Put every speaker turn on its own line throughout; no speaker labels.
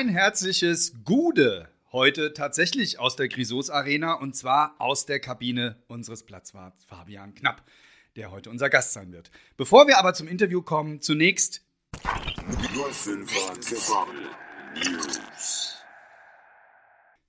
Ein herzliches Gude heute tatsächlich aus der Grisos Arena und zwar aus der Kabine unseres Platzwarts Fabian Knapp, der heute unser Gast sein wird. Bevor wir aber zum Interview kommen, zunächst 05er News.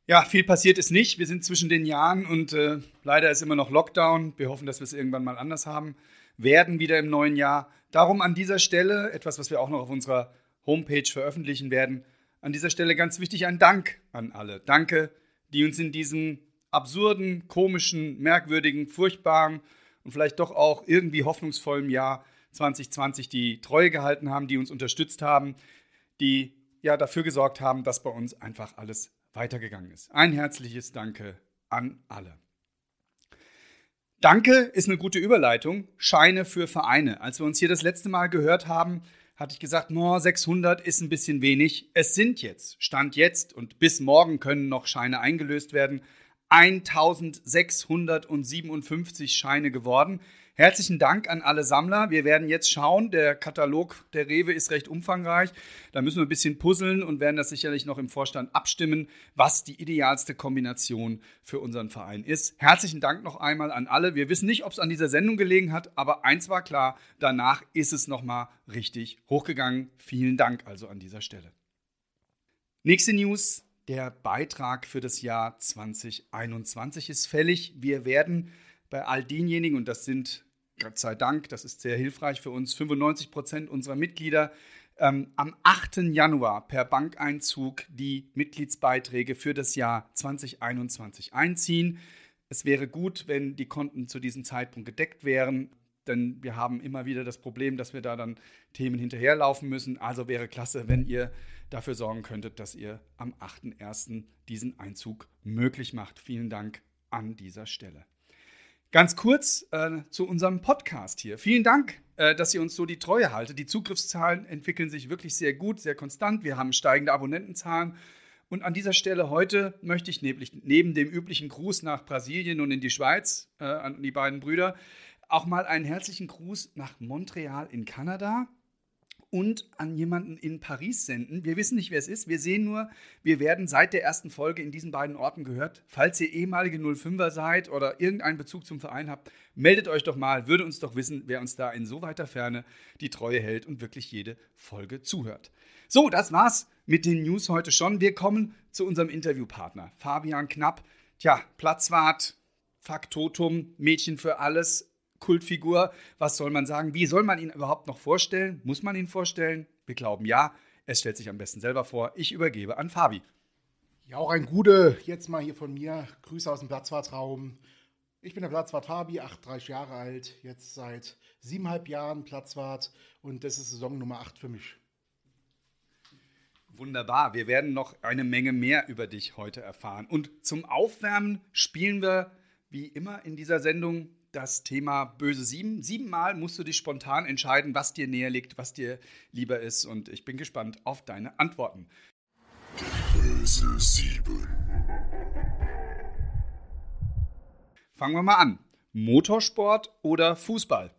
Ja, viel passiert ist nicht. Wir sind zwischen den Jahren und äh, leider ist immer noch Lockdown. Wir hoffen, dass wir es irgendwann mal anders haben werden wieder im neuen Jahr. Darum an dieser Stelle etwas, was wir auch noch auf unserer Homepage veröffentlichen werden. An dieser Stelle ganz wichtig ein Dank an alle. Danke, die uns in diesem absurden, komischen, merkwürdigen, furchtbaren und vielleicht doch auch irgendwie hoffnungsvollen Jahr 2020 die Treue gehalten haben, die uns unterstützt haben, die ja dafür gesorgt haben, dass bei uns einfach alles weitergegangen ist. Ein herzliches Danke an alle. Danke ist eine gute Überleitung. Scheine für Vereine. Als wir uns hier das letzte Mal gehört haben, hatte ich gesagt, no, 600 ist ein bisschen wenig. Es sind jetzt, Stand jetzt und bis morgen können noch Scheine eingelöst werden, 1657 Scheine geworden. Herzlichen Dank an alle Sammler. Wir werden jetzt schauen. Der Katalog der Rewe ist recht umfangreich. Da müssen wir ein bisschen puzzeln und werden das sicherlich noch im Vorstand abstimmen, was die idealste Kombination für unseren Verein ist. Herzlichen Dank noch einmal an alle. Wir wissen nicht, ob es an dieser Sendung gelegen hat, aber eins war klar: danach ist es nochmal richtig hochgegangen. Vielen Dank also an dieser Stelle. Nächste News. Der Beitrag für das Jahr 2021 ist fällig. Wir werden bei all denjenigen, und das sind Gott sei Dank, das ist sehr hilfreich für uns, 95 Prozent unserer Mitglieder ähm, am 8. Januar per Bankeinzug die Mitgliedsbeiträge für das Jahr 2021 einziehen. Es wäre gut, wenn die Konten zu diesem Zeitpunkt gedeckt wären, denn wir haben immer wieder das Problem, dass wir da dann Themen hinterherlaufen müssen. Also wäre klasse, wenn ihr dafür sorgen könntet, dass ihr am 8.1. diesen Einzug möglich macht. Vielen Dank an dieser Stelle. Ganz kurz äh, zu unserem Podcast hier. Vielen Dank, äh, dass ihr uns so die Treue haltet. Die Zugriffszahlen entwickeln sich wirklich sehr gut, sehr konstant. Wir haben steigende Abonnentenzahlen. Und an dieser Stelle heute möchte ich neben dem üblichen Gruß nach Brasilien und in die Schweiz äh, an die beiden Brüder auch mal einen herzlichen Gruß nach Montreal in Kanada und an jemanden in Paris senden. Wir wissen nicht, wer es ist. Wir sehen nur, wir werden seit der ersten Folge in diesen beiden Orten gehört. Falls ihr ehemalige 05er seid oder irgendeinen Bezug zum Verein habt, meldet euch doch mal. Würde uns doch wissen, wer uns da in so weiter Ferne die Treue hält und wirklich jede Folge zuhört. So, das war's mit den News heute schon. Wir kommen zu unserem Interviewpartner, Fabian Knapp. Tja, Platzwart, Faktotum, Mädchen für alles, Kultfigur. Was soll man sagen? Wie soll man ihn überhaupt noch vorstellen? Muss man ihn vorstellen? Wir glauben ja. Es stellt sich am besten selber vor. Ich übergebe an Fabi.
Ja, auch ein Gude jetzt mal hier von mir. Grüße aus dem Platzwartraum. Ich bin der Platzwart Fabi, 38 Jahre alt, jetzt seit siebeneinhalb Jahren Platzwart und das ist Saison Nummer 8 für mich.
Wunderbar, wir werden noch eine Menge mehr über dich heute erfahren. Und zum Aufwärmen spielen wir wie immer in dieser Sendung das Thema böse sieben. Siebenmal musst du dich spontan entscheiden, was dir näher liegt, was dir lieber ist. Und ich bin gespannt auf deine Antworten. Böse sieben. Fangen wir mal an. Motorsport oder Fußball?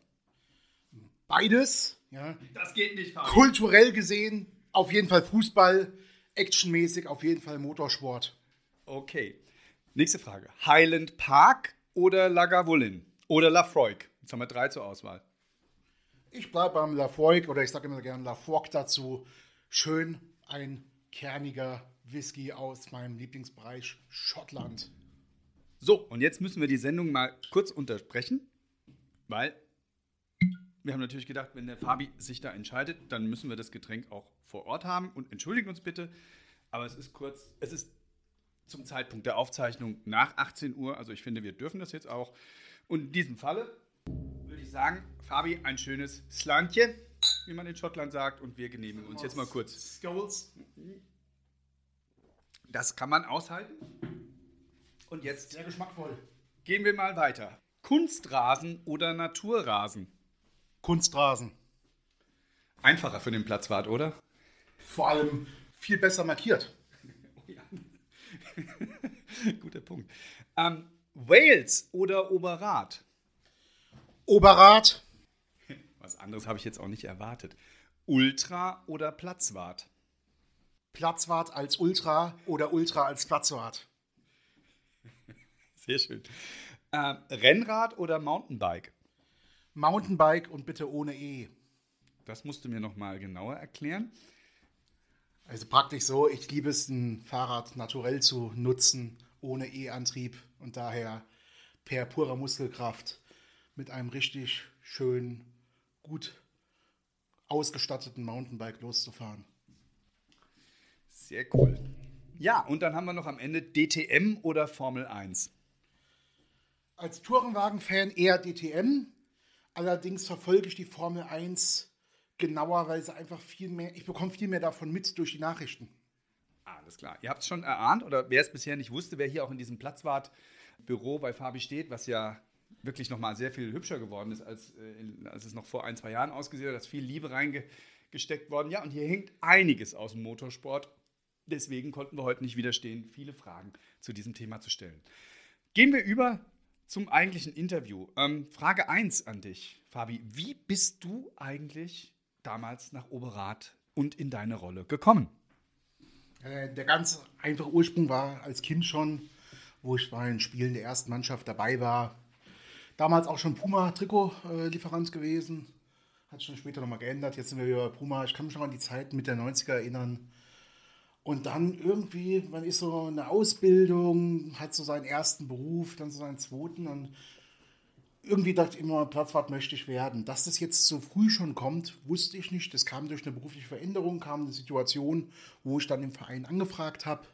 Beides. Ja.
Das geht nicht.
Fabi. Kulturell gesehen auf jeden Fall Fußball, actionmäßig auf jeden Fall Motorsport.
Okay. Nächste Frage. Highland Park oder Lagavulin? Oder Lafroig. Jetzt haben wir drei zur Auswahl.
Ich bleibe beim Lafroig oder ich sage immer gerne Lafroig dazu. Schön ein kerniger Whisky aus meinem Lieblingsbereich Schottland.
So, und jetzt müssen wir die Sendung mal kurz unterbrechen, weil wir haben natürlich gedacht, wenn der Fabi sich da entscheidet, dann müssen wir das Getränk auch vor Ort haben und entschuldigen uns bitte, aber es ist kurz, es ist zum Zeitpunkt der Aufzeichnung nach 18 Uhr, also ich finde, wir dürfen das jetzt auch. Und in diesem Falle würde ich sagen, Fabi, ein schönes Slantje, wie man in Schottland sagt, und wir genehmigen uns jetzt mal kurz. Skulls. Das kann man aushalten. Und jetzt
sehr geschmackvoll.
Gehen wir mal weiter. Kunstrasen oder Naturrasen?
Kunstrasen.
Einfacher für den Platzwart, oder?
Vor allem viel besser markiert. oh ja.
Guter Punkt. Ähm, Wales oder Oberrat?
Oberrat.
Was anderes habe ich jetzt auch nicht erwartet. Ultra oder Platzwart?
Platzwart als Ultra oder Ultra als Platzwart?
Sehr schön. Äh, Rennrad oder Mountainbike?
Mountainbike und bitte ohne E.
Das musst du mir noch mal genauer erklären.
Also praktisch so, ich liebe es, ein Fahrrad naturell zu nutzen, ohne E-Antrieb und daher per purer Muskelkraft mit einem richtig schön gut ausgestatteten Mountainbike loszufahren.
Sehr cool. Ja, und dann haben wir noch am Ende DTM oder Formel 1.
Als Tourenwagen-Fan eher DTM. Allerdings verfolge ich die Formel 1 genauer, weil sie einfach viel mehr, ich bekomme viel mehr davon mit durch die Nachrichten.
Alles klar. Ihr habt es schon erahnt, oder wer es bisher nicht wusste, wer hier auch in diesem Platzwartbüro bei Fabi steht, was ja wirklich nochmal sehr viel hübscher geworden ist, als, äh, als es noch vor ein, zwei Jahren ausgesehen hat. Da ist viel Liebe reingesteckt worden. Ja, und hier hängt einiges aus dem Motorsport. Deswegen konnten wir heute nicht widerstehen, viele Fragen zu diesem Thema zu stellen. Gehen wir über zum eigentlichen Interview. Ähm, Frage 1 an dich, Fabi. Wie bist du eigentlich damals nach Oberrat und in deine Rolle gekommen?
Äh, der ganz einfache Ursprung war als Kind schon, wo ich bei den Spielen der ersten Mannschaft dabei war. Damals auch schon Puma-Trikot-Lieferant gewesen. Hat sich schon später nochmal geändert. Jetzt sind wir wieder bei Puma. Ich kann mich noch an die Zeit mit der 90er erinnern. Und dann irgendwie, man ist so eine Ausbildung, hat so seinen ersten Beruf, dann so seinen zweiten und irgendwie dachte ich immer, Platzwart möchte ich werden. Dass das jetzt so früh schon kommt, wusste ich nicht. Das kam durch eine berufliche Veränderung, kam eine Situation, wo ich dann im Verein angefragt habe.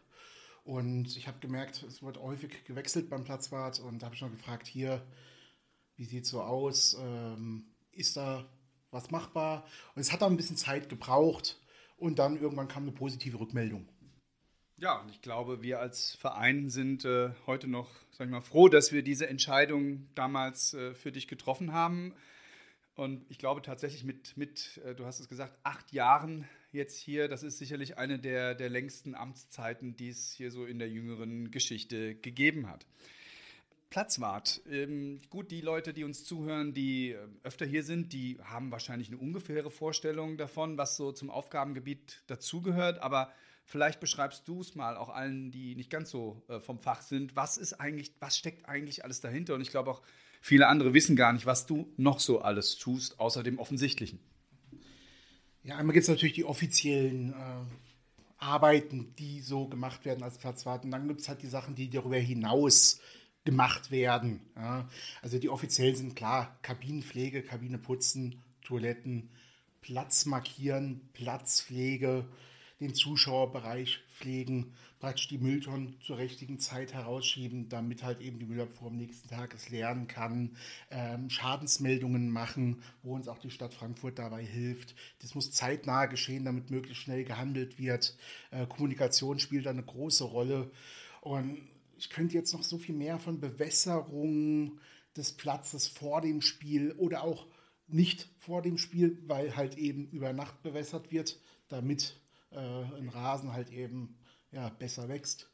Und ich habe gemerkt, es wird häufig gewechselt beim Platzwart und da habe ich noch gefragt, hier, wie sieht es so aus? Ähm, ist da was machbar? Und es hat auch ein bisschen Zeit gebraucht und dann irgendwann kam eine positive Rückmeldung.
Ja, und ich glaube, wir als Verein sind äh, heute noch, sag ich mal, froh, dass wir diese Entscheidung damals äh, für dich getroffen haben. Und ich glaube tatsächlich mit, mit äh, du hast es gesagt, acht Jahren jetzt hier, das ist sicherlich eine der, der längsten Amtszeiten, die es hier so in der jüngeren Geschichte gegeben hat. Platzwart. Ähm, gut, die Leute, die uns zuhören, die äh, öfter hier sind, die haben wahrscheinlich eine ungefähre Vorstellung davon, was so zum Aufgabengebiet dazugehört. Aber vielleicht beschreibst du es mal auch allen, die nicht ganz so äh, vom Fach sind. Was ist eigentlich, was steckt eigentlich alles dahinter? Und ich glaube auch viele andere wissen gar nicht, was du noch so alles tust, außer dem Offensichtlichen.
Ja, einmal gibt es natürlich die offiziellen äh, Arbeiten, die so gemacht werden als Platzwart. Und dann gibt es halt die Sachen, die darüber hinaus gemacht werden. Ja. Also die offiziell sind klar, Kabinenpflege, Kabine putzen, Toiletten, Platz markieren, Platzpflege, den Zuschauerbereich pflegen, praktisch die Mülltonnen zur richtigen Zeit herausschieben, damit halt eben die Müllabfuhr am nächsten Tag es lernen kann, ähm, Schadensmeldungen machen, wo uns auch die Stadt Frankfurt dabei hilft. Das muss zeitnah geschehen, damit möglichst schnell gehandelt wird. Äh, Kommunikation spielt da eine große Rolle. Und ich könnte jetzt noch so viel mehr von Bewässerung des Platzes vor dem Spiel oder auch nicht vor dem Spiel, weil halt eben über Nacht bewässert wird, damit ein Rasen halt eben ja, besser wächst.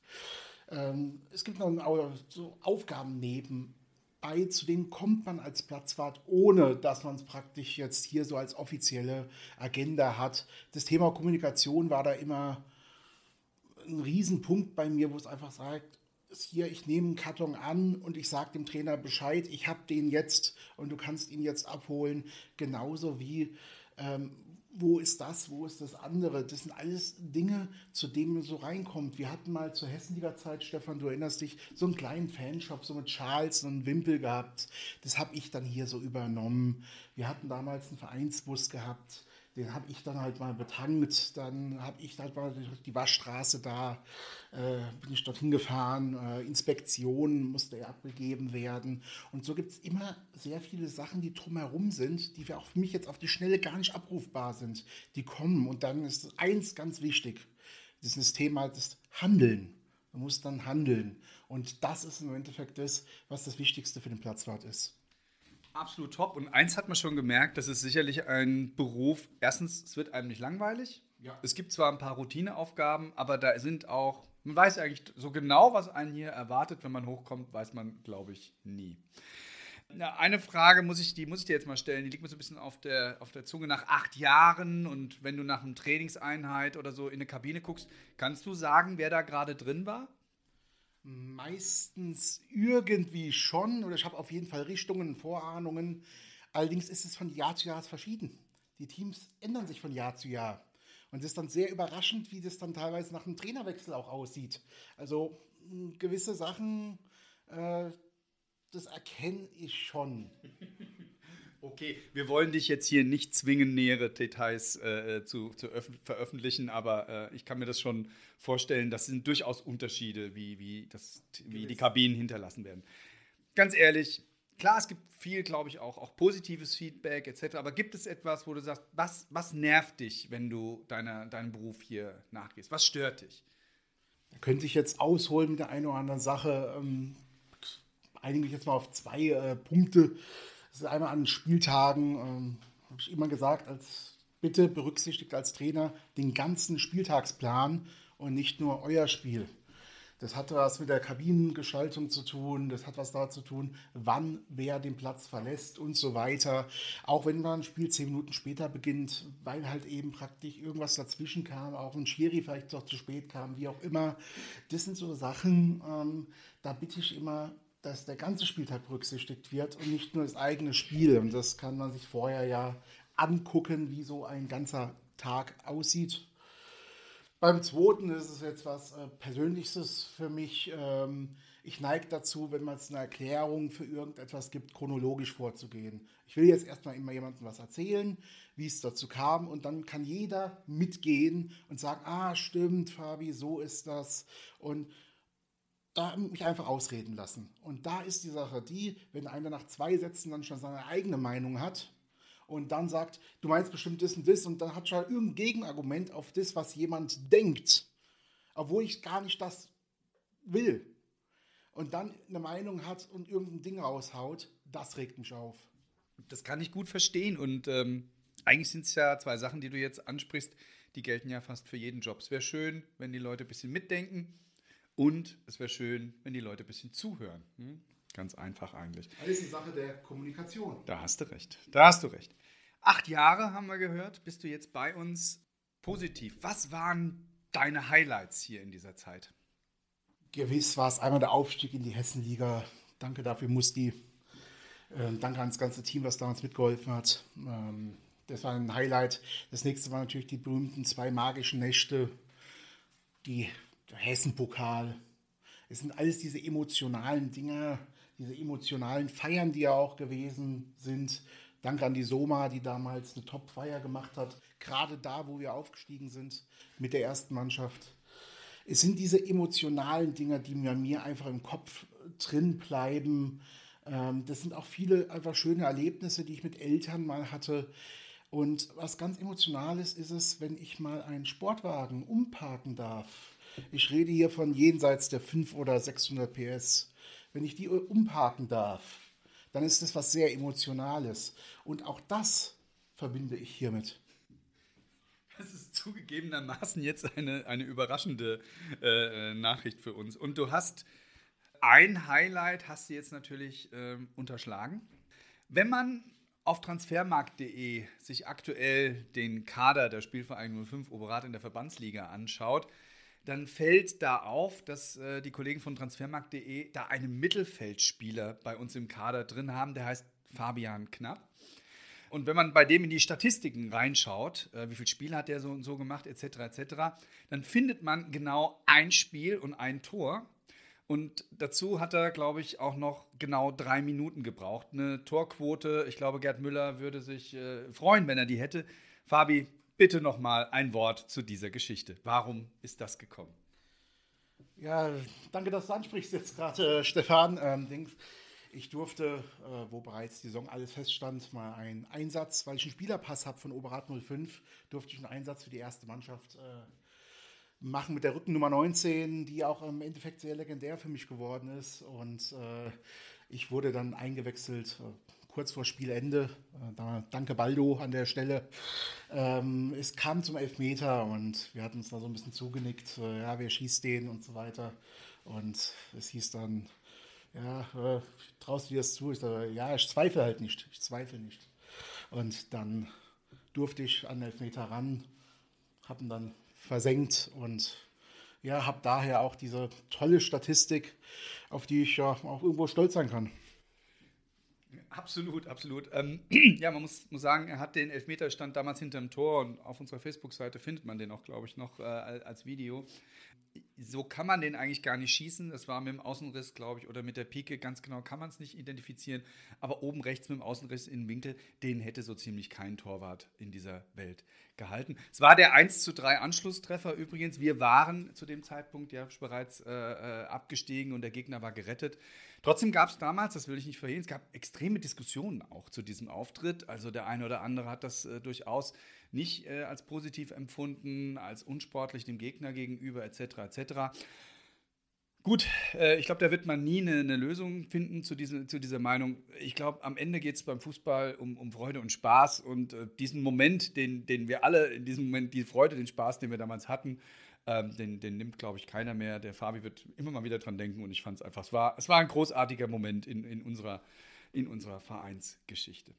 Ähm, es gibt noch so Aufgaben nebenbei, zu denen kommt man als Platzwart, ohne dass man es praktisch jetzt hier so als offizielle Agenda hat. Das Thema Kommunikation war da immer ein Riesenpunkt bei mir, wo es einfach sagt, hier, ich nehme einen Karton an und ich sage dem Trainer Bescheid, ich habe den jetzt und du kannst ihn jetzt abholen. Genauso wie, ähm, wo ist das, wo ist das andere? Das sind alles Dinge, zu denen man so reinkommt. Wir hatten mal zur Hessenliga-Zeit, Stefan, du erinnerst dich, so einen kleinen Fanshop, so mit Charles und Wimpel gehabt. Das habe ich dann hier so übernommen. Wir hatten damals einen Vereinsbus gehabt den habe ich dann halt mal betankt. Dann habe ich halt mal die Waschstraße da, äh, bin ich dorthin gefahren. Äh, Inspektion musste ja abgegeben werden. Und so gibt es immer sehr viele Sachen, die drumherum sind, die für mich jetzt auf die Schnelle gar nicht abrufbar sind. Die kommen. Und dann ist eins ganz wichtig: das ist das Thema des Handeln. Man muss dann handeln. Und das ist im Endeffekt das, was das Wichtigste für den Platzwart ist.
Absolut top. Und eins hat man schon gemerkt, das ist sicherlich ein Beruf. Erstens, es wird einem nicht langweilig. Ja. Es gibt zwar ein paar Routineaufgaben, aber da sind auch, man weiß eigentlich so genau, was einen hier erwartet, wenn man hochkommt, weiß man, glaube ich, nie. Eine Frage muss ich, die muss ich dir jetzt mal stellen. Die liegt mir so ein bisschen auf der, auf der Zunge. Nach acht Jahren und wenn du nach einer Trainingseinheit oder so in eine Kabine guckst, kannst du sagen, wer da gerade drin war?
Meistens irgendwie schon oder ich habe auf jeden Fall Richtungen, Vorahnungen. Allerdings ist es von Jahr zu Jahr verschieden. Die Teams ändern sich von Jahr zu Jahr. Und es ist dann sehr überraschend, wie das dann teilweise nach einem Trainerwechsel auch aussieht. Also gewisse Sachen, äh, das erkenne ich schon.
Okay, wir wollen dich jetzt hier nicht zwingen, nähere Details äh, zu, zu veröffentlichen, aber äh, ich kann mir das schon vorstellen, das sind durchaus Unterschiede, wie, wie, das, wie die Kabinen hinterlassen werden. Ganz ehrlich, klar, es gibt viel, glaube ich, auch, auch positives Feedback etc., aber gibt es etwas, wo du sagst, was, was nervt dich, wenn du deiner, deinem Beruf hier nachgehst? Was stört dich?
Da könnte ich jetzt ausholen mit der einen oder anderen Sache. Ähm, einige jetzt mal auf zwei äh, Punkte. Das ist einmal an Spieltagen, ähm, habe ich immer gesagt, als bitte berücksichtigt als Trainer den ganzen Spieltagsplan und nicht nur euer Spiel. Das hat was mit der Kabinengestaltung zu tun, das hat was da zu tun, wann wer den Platz verlässt und so weiter. Auch wenn dann ein Spiel zehn Minuten später beginnt, weil halt eben praktisch irgendwas dazwischen kam, auch ein Schiri vielleicht doch zu spät kam, wie auch immer. Das sind so Sachen, ähm, da bitte ich immer dass der ganze Spieltag berücksichtigt wird und nicht nur das eigene Spiel. Und das kann man sich vorher ja angucken, wie so ein ganzer Tag aussieht. Beim zweiten ist es jetzt was äh, Persönliches für mich. Ähm, ich neige dazu, wenn man es eine Erklärung für irgendetwas gibt, chronologisch vorzugehen. Ich will jetzt erstmal immer jemandem was erzählen, wie es dazu kam, und dann kann jeder mitgehen und sagen: Ah, stimmt, Fabi, so ist das. Und da mich einfach ausreden lassen. Und da ist die Sache die, wenn einer nach zwei Sätzen dann schon seine eigene Meinung hat und dann sagt, du meinst bestimmt das und das und dann hat schon irgendein Gegenargument auf das, was jemand denkt, obwohl ich gar nicht das will. Und dann eine Meinung hat und irgendein Ding raushaut, das regt mich auf.
Das kann ich gut verstehen und ähm, eigentlich sind es ja zwei Sachen, die du jetzt ansprichst, die gelten ja fast für jeden Job. Es wäre schön, wenn die Leute ein bisschen mitdenken und es wäre schön, wenn die Leute ein bisschen zuhören. Hm? Ganz einfach eigentlich.
Alles eine Sache der Kommunikation.
Da hast du recht. Da hast du recht. Acht Jahre haben wir gehört. Bist du jetzt bei uns positiv? Was waren deine Highlights hier in dieser Zeit?
Gewiss war es einmal der Aufstieg in die Hessenliga. Danke dafür, Musti. Ähm, danke ans ganze Team, was damals mitgeholfen hat. Ähm, das war ein Highlight. Das nächste war natürlich die berühmten zwei magischen Nächte, die der Hessenpokal. Es sind alles diese emotionalen Dinge, diese emotionalen Feiern, die ja auch gewesen sind. Danke an die Soma, die damals eine Top-Feier gemacht hat. Gerade da, wo wir aufgestiegen sind mit der ersten Mannschaft. Es sind diese emotionalen Dinge, die mir, mir einfach im Kopf drin bleiben. Ähm, das sind auch viele einfach schöne Erlebnisse, die ich mit Eltern mal hatte. Und was ganz Emotionales ist es, wenn ich mal einen Sportwagen umparken darf ich rede hier von jenseits der 500 oder 600 PS. Wenn ich die umparken darf, dann ist das was sehr Emotionales. Und auch das verbinde ich hiermit.
Das ist zugegebenermaßen jetzt eine, eine überraschende äh, Nachricht für uns. Und du hast ein Highlight, hast du jetzt natürlich äh, unterschlagen. Wenn man auf transfermarkt.de sich aktuell den Kader der Spielvereinigung 05 Oberat in der Verbandsliga anschaut, dann fällt da auf, dass äh, die Kollegen von transfermarkt.de da einen Mittelfeldspieler bei uns im Kader drin haben, der heißt Fabian Knapp. Und wenn man bei dem in die Statistiken reinschaut, äh, wie viele Spiele hat der so und so gemacht, etc., etc., dann findet man genau ein Spiel und ein Tor. Und dazu hat er, glaube ich, auch noch genau drei Minuten gebraucht. Eine Torquote, ich glaube, Gerd Müller würde sich äh, freuen, wenn er die hätte. Fabi, bitte noch mal ein Wort zu dieser Geschichte. Warum ist das gekommen?
Ja, danke, dass du ansprichst jetzt gerade, äh, Stefan. Ähm, ich durfte, äh, wo bereits die Saison alles feststand, mal einen Einsatz, weil ich einen Spielerpass habe von Oberrat 05, durfte ich einen Einsatz für die erste Mannschaft äh, machen mit der Rückennummer 19, die auch im Endeffekt sehr legendär für mich geworden ist. Und äh, ich wurde dann eingewechselt, äh, kurz vor Spielende. Äh, danke Baldo an der Stelle. Ähm, es kam zum Elfmeter und wir hatten uns da so ein bisschen zugenickt. Äh, ja, wer schießt den und so weiter. Und es hieß dann, ja, äh, traust du dir das zu? Ich sage, ja, ich zweifle halt nicht. Ich zweifle nicht. Und dann durfte ich an den Elfmeter ran, habe ihn dann versenkt und ja, habe daher auch diese tolle Statistik, auf die ich ja auch irgendwo stolz sein kann.
Absolut, absolut. Ähm, ja, man muss, muss sagen, er hat den Elfmeterstand damals hinterm Tor und auf unserer Facebook-Seite findet man den auch, glaube ich, noch äh, als Video so kann man den eigentlich gar nicht schießen. Das war mit dem Außenriss, glaube ich, oder mit der Pike. Ganz genau kann man es nicht identifizieren. Aber oben rechts mit dem Außenriss in den Winkel, den hätte so ziemlich kein Torwart in dieser Welt gehalten. Es war der 1 zu 3 Anschlusstreffer übrigens. Wir waren zu dem Zeitpunkt ja bereits äh, äh, abgestiegen und der Gegner war gerettet. Trotzdem gab es damals, das will ich nicht verhehlen, es gab extreme Diskussionen auch zu diesem Auftritt. Also der eine oder andere hat das äh, durchaus nicht äh, als positiv empfunden, als unsportlich dem Gegner gegenüber etc. etc. Gut, äh, ich glaube, da wird man nie eine, eine Lösung finden zu, diese, zu dieser Meinung. Ich glaube, am Ende geht es beim Fußball um, um, Freude und Spaß und äh, diesen Moment, den, den wir alle in diesem Moment, die Freude, den Spaß, den wir damals hatten, ähm, den, den, nimmt, glaube ich, keiner mehr. Der Fabi wird immer mal wieder dran denken und ich fand es einfach, es war, es war ein großartiger Moment in, in, unserer, in unserer Vereinsgeschichte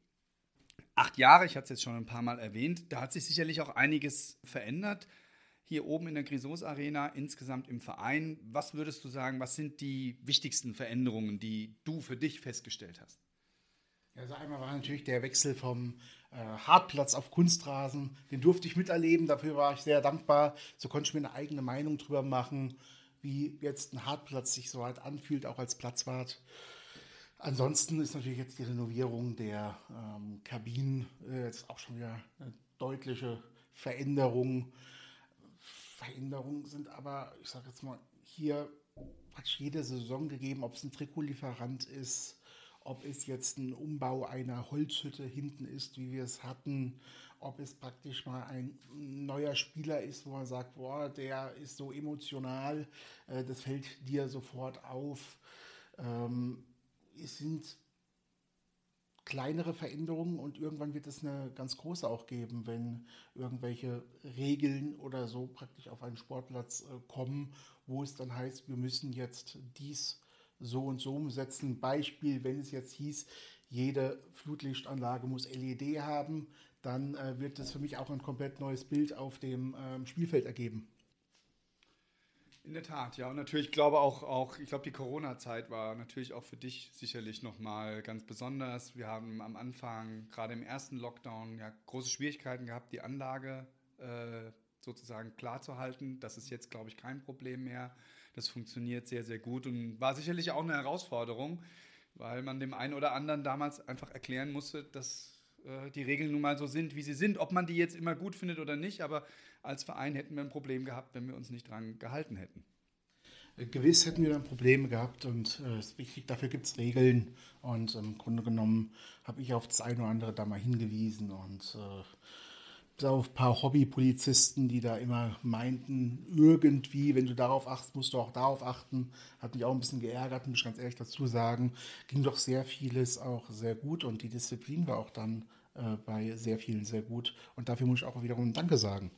acht Jahre, ich hatte es jetzt schon ein paar Mal erwähnt, da hat sich sicherlich auch einiges verändert. Hier oben in der Grisos Arena, insgesamt im Verein. Was würdest du sagen, was sind die wichtigsten Veränderungen, die du für dich festgestellt hast?
Also einmal war natürlich der Wechsel vom äh, Hartplatz auf Kunstrasen. Den durfte ich miterleben, dafür war ich sehr dankbar. So konnte ich mir eine eigene Meinung drüber machen, wie jetzt ein Hartplatz sich so halt anfühlt, auch als Platzwart. Ansonsten ist natürlich jetzt die Renovierung der ähm, Kabinen äh, jetzt auch schon wieder eine deutliche Veränderung. Veränderungen sind aber, ich sage jetzt mal, hier praktisch jede Saison gegeben, ob es ein Trikotlieferant ist, ob es jetzt ein Umbau einer Holzhütte hinten ist, wie wir es hatten, ob es praktisch mal ein neuer Spieler ist, wo man sagt, boah, der ist so emotional, äh, das fällt dir sofort auf. Ähm, es sind kleinere Veränderungen und irgendwann wird es eine ganz große auch geben, wenn irgendwelche Regeln oder so praktisch auf einen Sportplatz äh, kommen, wo es dann heißt, wir müssen jetzt dies so und so umsetzen. Beispiel, wenn es jetzt hieß, jede Flutlichtanlage muss LED haben, dann äh, wird es für mich auch ein komplett neues Bild auf dem ähm, Spielfeld ergeben.
In der Tat, ja. Und natürlich glaube auch, auch ich glaube, die Corona-Zeit war natürlich auch für dich sicherlich nochmal ganz besonders. Wir haben am Anfang, gerade im ersten Lockdown, ja große Schwierigkeiten gehabt, die Anlage äh, sozusagen klar zu halten. Das ist jetzt, glaube ich, kein Problem mehr. Das funktioniert sehr, sehr gut und war sicherlich auch eine Herausforderung, weil man dem einen oder anderen damals einfach erklären musste, dass äh, die Regeln nun mal so sind, wie sie sind. Ob man die jetzt immer gut findet oder nicht, aber als Verein hätten wir ein Problem gehabt, wenn wir uns nicht dran gehalten hätten.
Gewiss hätten wir dann Probleme gehabt und äh, ist wichtig, dafür gibt es Regeln und im Grunde genommen habe ich auf das eine oder andere da mal hingewiesen und äh, auf ein paar Hobbypolizisten, die da immer meinten, irgendwie, wenn du darauf achtest, musst du auch darauf achten. Hat mich auch ein bisschen geärgert, muss ich ganz ehrlich dazu sagen. Ging doch sehr vieles auch sehr gut und die Disziplin war auch dann äh, bei sehr vielen sehr gut. Und dafür muss ich auch wiederum Danke sagen.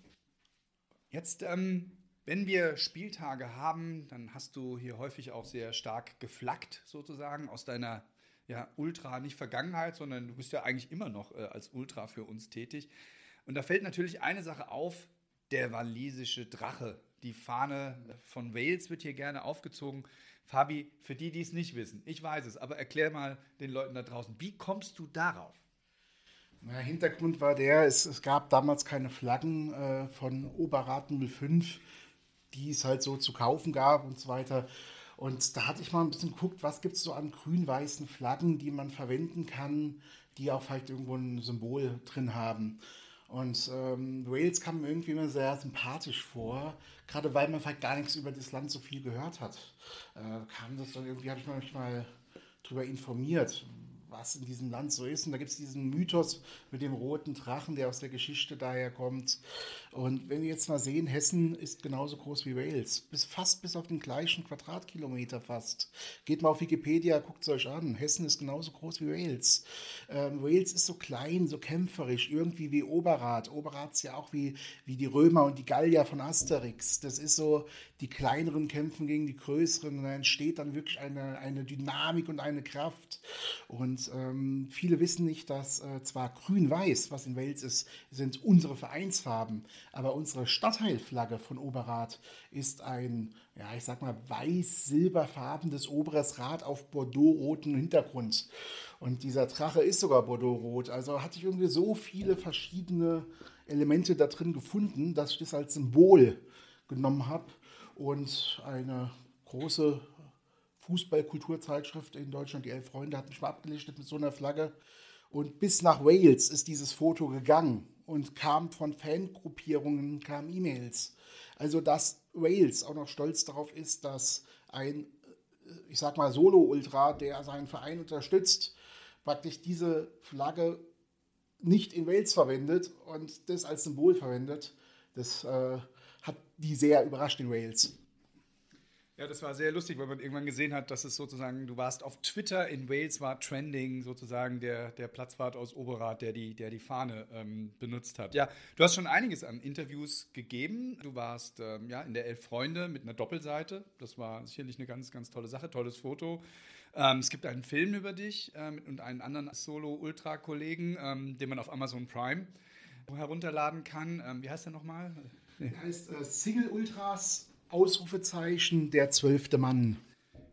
Jetzt, ähm, wenn wir Spieltage haben, dann hast du hier häufig auch sehr stark geflaggt, sozusagen, aus deiner ja, Ultra, nicht Vergangenheit, sondern du bist ja eigentlich immer noch äh, als Ultra für uns tätig. Und da fällt natürlich eine Sache auf, der walisische Drache. Die Fahne von Wales wird hier gerne aufgezogen. Fabi, für die, die es nicht wissen, ich weiß es, aber erklär mal den Leuten da draußen, wie kommst du darauf?
Na, Hintergrund war der, es, es gab damals keine Flaggen äh, von Oberraten 05, die es halt so zu kaufen gab und so weiter. Und da hatte ich mal ein bisschen geguckt, was gibt es so an grün-weißen Flaggen, die man verwenden kann, die auch vielleicht irgendwo ein Symbol drin haben. Und ähm, Wales kam mir irgendwie immer sehr sympathisch vor, gerade weil man vielleicht gar nichts über das Land so viel gehört hat. Äh, kam das dann irgendwie, habe ich mich mal darüber informiert, was in diesem Land so ist. Und da gibt es diesen Mythos mit dem roten Drachen, der aus der Geschichte daher kommt. Und wenn wir jetzt mal sehen, Hessen ist genauso groß wie Wales, bis fast bis auf den gleichen Quadratkilometer fast. Geht mal auf Wikipedia, guckt es euch an. Hessen ist genauso groß wie Wales. Ähm, Wales ist so klein, so kämpferisch, irgendwie wie Oberrat. Oberrat ist ja auch wie, wie die Römer und die Gallier von Asterix. Das ist so, die kleineren kämpfen gegen die größeren und da entsteht dann wirklich eine, eine Dynamik und eine Kraft. Und ähm, viele wissen nicht, dass äh, zwar grün-weiß, was in Wales ist, sind unsere Vereinsfarben, aber unsere Stadtteilflagge von Oberrat ist ein, ja, ich sag mal, weiß-silberfarbenes oberes Rad auf bordeaux-roten Hintergrund. Und dieser Drache ist sogar bordeaux-rot. Also hatte ich irgendwie so viele verschiedene Elemente da drin gefunden, dass ich das als Symbol genommen habe und eine große Fußballkulturzeitschrift in Deutschland, die Elf Freunde, hat mich mal abgelichtet mit so einer Flagge. Und bis nach Wales ist dieses Foto gegangen und kam von Fangruppierungen, kamen E-Mails. Also, dass Wales auch noch stolz darauf ist, dass ein, äh, ich sag mal, Solo-Ultra, der seinen Verein unterstützt, praktisch diese Flagge nicht in Wales verwendet und das als Symbol verwendet. Das äh, hat die sehr überrascht in Wales.
Ja, das war sehr lustig, weil man irgendwann gesehen hat, dass es sozusagen, du warst auf Twitter, in Wales war trending sozusagen der, der Platzwart aus Oberrat, der die, der die Fahne ähm, benutzt hat. Ja, du hast schon einiges an Interviews gegeben. Du warst ähm, ja, in der Elf Freunde mit einer Doppelseite. Das war sicherlich eine ganz, ganz tolle Sache, tolles Foto. Ähm, es gibt einen Film über dich ähm, und einen anderen Solo-Ultra-Kollegen, ähm, den man auf Amazon Prime herunterladen kann. Ähm, wie heißt der nochmal?
Der heißt äh, Single Ultras Ausrufezeichen, der zwölfte Mann.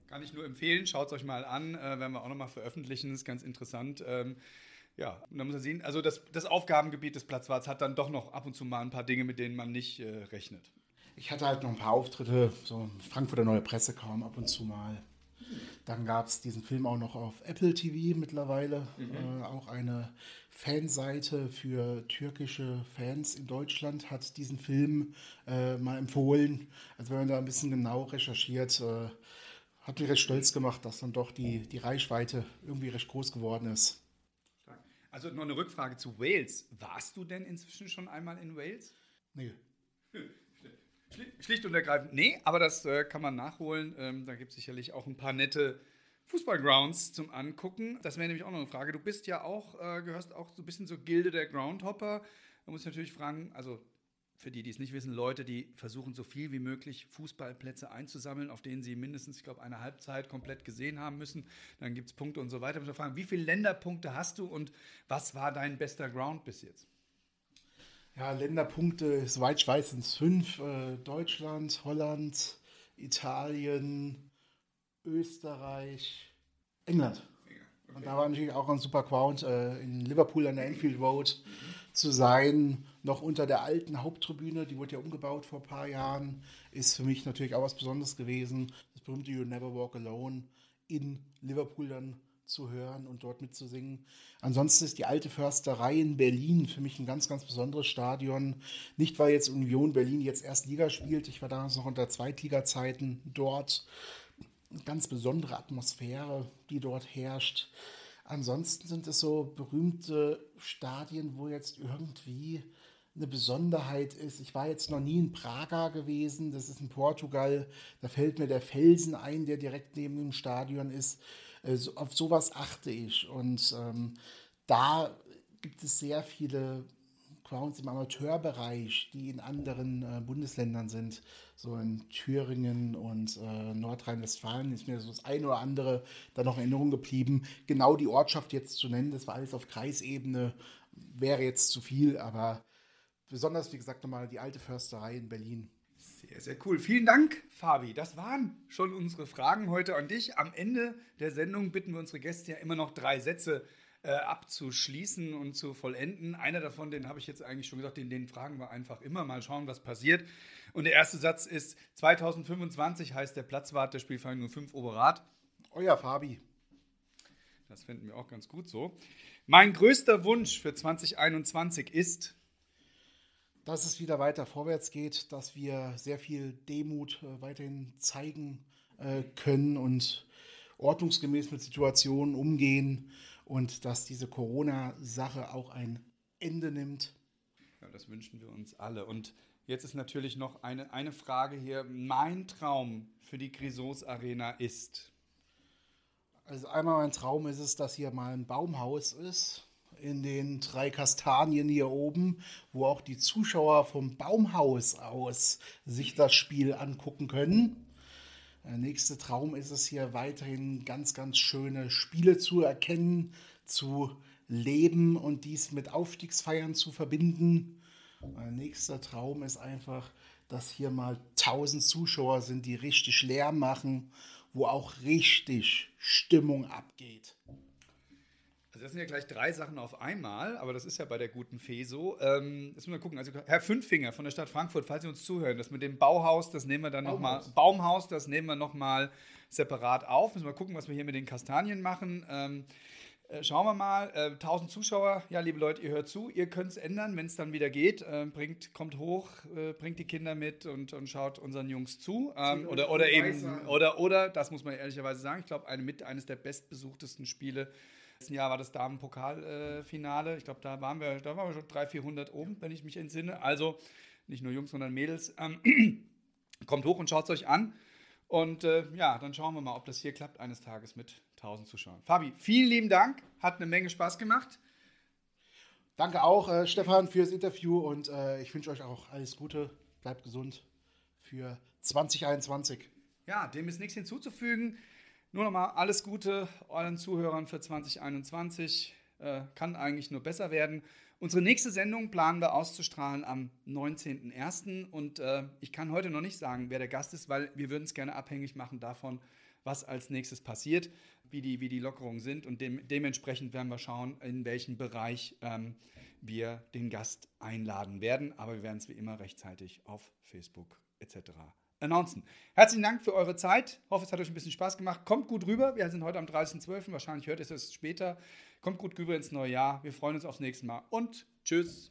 Kann ich nur empfehlen, schaut es euch mal an, äh, werden wir auch nochmal veröffentlichen, das ist ganz interessant. Ähm, ja, und dann muss man sehen, also das, das Aufgabengebiet des Platzwarts hat dann doch noch ab und zu mal ein paar Dinge, mit denen man nicht äh, rechnet.
Ich hatte halt noch ein paar Auftritte, so Frankfurter Neue Presse kam ab und zu mal. Dann gab es diesen Film auch noch auf Apple TV mittlerweile. Mhm. Äh, auch eine Fanseite für türkische Fans in Deutschland hat diesen Film äh, mal empfohlen. Also wenn man da ein bisschen genau recherchiert, äh, hat mich recht stolz gemacht, dass dann doch die, die Reichweite irgendwie recht groß geworden ist.
Also noch eine Rückfrage zu Wales. Warst du denn inzwischen schon einmal in Wales?
Nee.
Schlicht und ergreifend, nee, aber das äh, kann man nachholen. Ähm, da gibt es sicherlich auch ein paar nette Fußballgrounds zum Angucken. Das wäre nämlich auch noch eine Frage. Du bist ja auch, äh, gehörst auch so ein bisschen zur Gilde der Groundhopper. Man muss natürlich fragen, also für die, die es nicht wissen, Leute, die versuchen so viel wie möglich Fußballplätze einzusammeln, auf denen sie mindestens, ich glaube, eine Halbzeit komplett gesehen haben müssen. Dann gibt es Punkte und so weiter. Ich muss fragen, wie viele Länderpunkte hast du und was war dein bester Ground bis jetzt?
Ja, Länderpunkte, soweit ich weiß, sind fünf. Äh, Deutschland, Holland, Italien, Österreich, England. Okay. Und da war natürlich auch ein super Ground, äh, in Liverpool an der Enfield Road mhm. zu sein, noch unter der alten Haupttribüne, die wurde ja umgebaut vor ein paar Jahren, ist für mich natürlich auch was Besonderes gewesen. Das berühmte You Never Walk Alone in Liverpool dann zu hören und dort mitzusingen. Ansonsten ist die alte Försterei in Berlin für mich ein ganz, ganz besonderes Stadion. Nicht, weil jetzt Union Berlin jetzt erst Liga spielt. Ich war damals noch unter Zweitliga-Zeiten dort. Ganz besondere Atmosphäre, die dort herrscht. Ansonsten sind es so berühmte Stadien, wo jetzt irgendwie eine Besonderheit ist. Ich war jetzt noch nie in Praga gewesen, das ist in Portugal. Da fällt mir der Felsen ein, der direkt neben dem Stadion ist. Äh, so, auf sowas achte ich. Und ähm, da gibt es sehr viele Crowns im Amateurbereich, die in anderen äh, Bundesländern sind. So in Thüringen und äh, Nordrhein-Westfalen ist mir so das eine oder andere da noch in Erinnerung geblieben. Genau die Ortschaft jetzt zu nennen, das war alles auf Kreisebene, wäre jetzt zu viel, aber besonders, wie gesagt, nochmal die alte Försterei in Berlin.
Sehr, sehr cool. Vielen Dank, Fabi. Das waren schon unsere Fragen heute an dich. Am Ende der Sendung bitten wir unsere Gäste ja immer noch drei Sätze äh, abzuschließen und zu vollenden. Einer davon, den habe ich jetzt eigentlich schon gesagt, den, den fragen wir einfach immer. Mal schauen, was passiert. Und der erste Satz ist: 2025 heißt der Platzwart der Spielvereinigung 5 Oberrat.
Euer Fabi.
Das finden wir auch ganz gut so. Mein größter Wunsch für 2021 ist
dass es wieder weiter vorwärts geht, dass wir sehr viel Demut äh, weiterhin zeigen äh, können und ordnungsgemäß mit Situationen umgehen und dass diese Corona-Sache auch ein Ende nimmt.
Ja, das wünschen wir uns alle. Und jetzt ist natürlich noch eine, eine Frage hier. Mein Traum für die Grisos Arena ist.
Also einmal mein Traum ist es, dass hier mal ein Baumhaus ist in den drei Kastanien hier oben, wo auch die Zuschauer vom Baumhaus aus sich das Spiel angucken können. Der nächste Traum ist es hier weiterhin ganz, ganz schöne Spiele zu erkennen, zu leben und dies mit Aufstiegsfeiern zu verbinden. Mein nächster Traum ist einfach, dass hier mal 1000 Zuschauer sind, die richtig Lärm machen, wo auch richtig Stimmung abgeht.
Also das sind ja gleich drei Sachen auf einmal, aber das ist ja bei der guten Fee so. Ähm, jetzt müssen wir gucken. Also Herr Fünffinger von der Stadt Frankfurt, falls Sie uns zuhören, das mit dem Bauhaus, das nehmen wir dann nochmal. Baumhaus, das nehmen wir nochmal separat auf. Müssen wir gucken, was wir hier mit den Kastanien machen. Ähm, äh, schauen wir mal, äh, 1000 Zuschauer, ja, liebe Leute, ihr hört zu, ihr könnt es ändern, wenn es dann wieder geht. Äh, bringt, kommt hoch, äh, bringt die Kinder mit und, und schaut unseren Jungs zu. Ähm, oder, oder eben, oder, oder, das muss man ehrlicherweise sagen, ich glaube, eine, mit eines der bestbesuchtesten Spiele letzten Jahr war das Damenpokalfinale. ich glaube, da waren wir, da waren wir schon 300, 400 oben, wenn ich mich entsinne. Also nicht nur Jungs, sondern Mädels. Ähm, kommt hoch und schaut es euch an. Und äh, ja, dann schauen wir mal, ob das hier klappt eines Tages mit 1000 Zuschauern. Fabi, vielen lieben Dank. Hat eine Menge Spaß gemacht.
Danke auch, äh, Stefan, fürs Interview und äh, ich wünsche euch auch alles Gute. Bleibt gesund für 2021.
Ja, dem ist nichts hinzuzufügen. Nur nochmal alles Gute euren Zuhörern für 2021. Äh, kann eigentlich nur besser werden. Unsere nächste Sendung planen wir auszustrahlen am 19.01. Und äh, ich kann heute noch nicht sagen, wer der Gast ist, weil wir würden es gerne abhängig machen davon, was als nächstes passiert, wie die, wie die Lockerungen sind. Und dem, dementsprechend werden wir schauen, in welchem Bereich ähm, wir den Gast einladen werden. Aber wir werden es wie immer rechtzeitig auf Facebook etc announcen. Herzlichen Dank für eure Zeit. Ich hoffe, es hat euch ein bisschen Spaß gemacht. Kommt gut rüber. Wir sind heute am 30.12. Wahrscheinlich hört ihr es später. Kommt gut rüber ins neue Jahr. Wir freuen uns aufs nächste Mal und tschüss.